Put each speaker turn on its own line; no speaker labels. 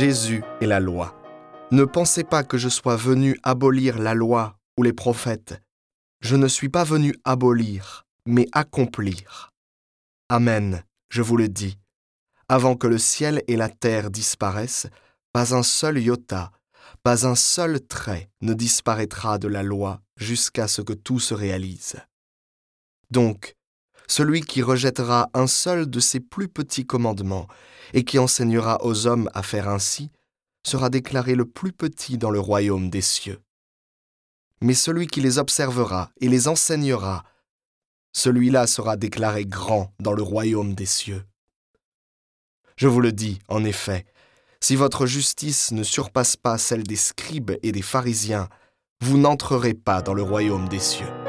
Jésus est la loi. Ne pensez pas que je sois venu abolir la loi ou les prophètes. Je ne suis pas venu abolir, mais accomplir. Amen, je vous le dis. Avant que le ciel et la terre disparaissent, pas un seul iota, pas un seul trait ne disparaîtra de la loi jusqu'à ce que tout se réalise. Donc, celui qui rejettera un seul de ces plus petits commandements et qui enseignera aux hommes à faire ainsi, sera déclaré le plus petit dans le royaume des cieux. Mais celui qui les observera et les enseignera, celui-là sera déclaré grand dans le royaume des cieux. Je vous le dis, en effet, si votre justice ne surpasse pas celle des scribes et des pharisiens, vous n'entrerez pas dans le royaume des cieux.